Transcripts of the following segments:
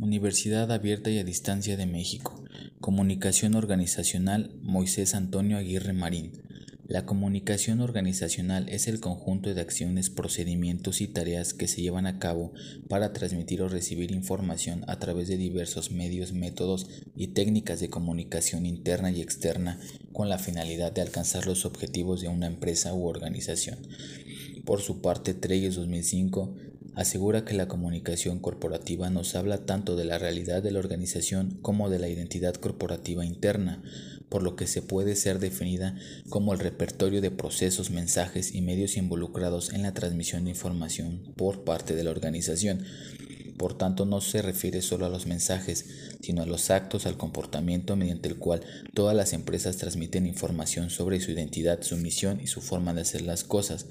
Universidad Abierta y a Distancia de México. Comunicación Organizacional Moisés Antonio Aguirre Marín. La comunicación organizacional es el conjunto de acciones, procedimientos y tareas que se llevan a cabo para transmitir o recibir información a través de diversos medios, métodos y técnicas de comunicación interna y externa con la finalidad de alcanzar los objetivos de una empresa u organización. Por su parte, Treyes 2005 asegura que la comunicación corporativa nos habla tanto de la realidad de la organización como de la identidad corporativa interna, por lo que se puede ser definida como el repertorio de procesos, mensajes y medios involucrados en la transmisión de información por parte de la organización. Por tanto, no se refiere solo a los mensajes, sino a los actos, al comportamiento mediante el cual todas las empresas transmiten información sobre su identidad, su misión y su forma de hacer las cosas.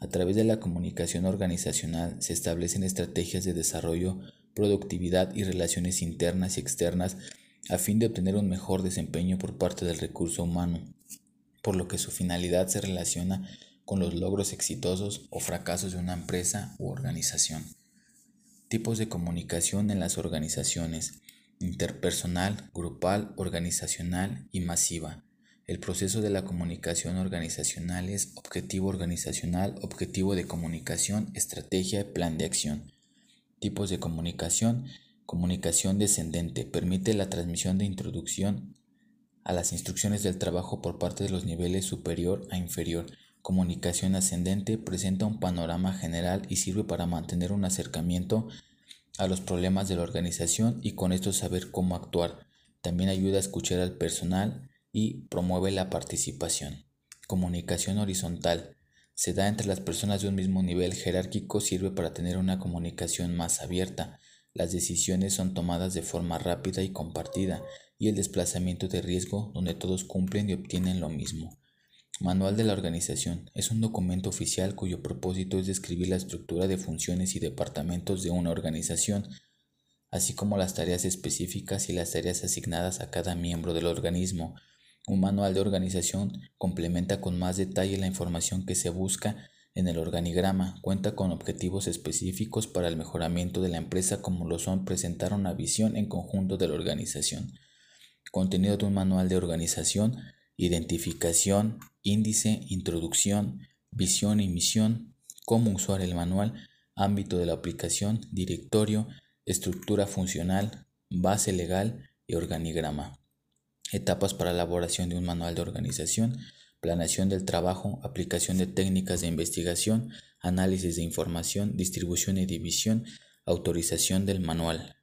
A través de la comunicación organizacional se establecen estrategias de desarrollo, productividad y relaciones internas y externas a fin de obtener un mejor desempeño por parte del recurso humano, por lo que su finalidad se relaciona con los logros exitosos o fracasos de una empresa u organización. Tipos de comunicación en las organizaciones interpersonal, grupal, organizacional y masiva. El proceso de la comunicación organizacional es objetivo organizacional, objetivo de comunicación, estrategia plan de acción. Tipos de comunicación. Comunicación descendente permite la transmisión de introducción a las instrucciones del trabajo por parte de los niveles superior a inferior. Comunicación ascendente presenta un panorama general y sirve para mantener un acercamiento a los problemas de la organización y con esto saber cómo actuar. También ayuda a escuchar al personal y promueve la participación. Comunicación horizontal. Se da entre las personas de un mismo nivel jerárquico, sirve para tener una comunicación más abierta. Las decisiones son tomadas de forma rápida y compartida, y el desplazamiento de riesgo donde todos cumplen y obtienen lo mismo. Manual de la Organización es un documento oficial cuyo propósito es describir la estructura de funciones y departamentos de una organización, así como las tareas específicas y las tareas asignadas a cada miembro del organismo, un manual de organización complementa con más detalle la información que se busca en el organigrama, cuenta con objetivos específicos para el mejoramiento de la empresa como lo son presentar una visión en conjunto de la organización. Contenido de un manual de organización, identificación, índice, introducción, visión y misión, cómo usar el manual, ámbito de la aplicación, directorio, estructura funcional, base legal y organigrama etapas para elaboración de un manual de organización, planeación del trabajo, aplicación de técnicas de investigación, análisis de información, distribución y división, autorización del manual.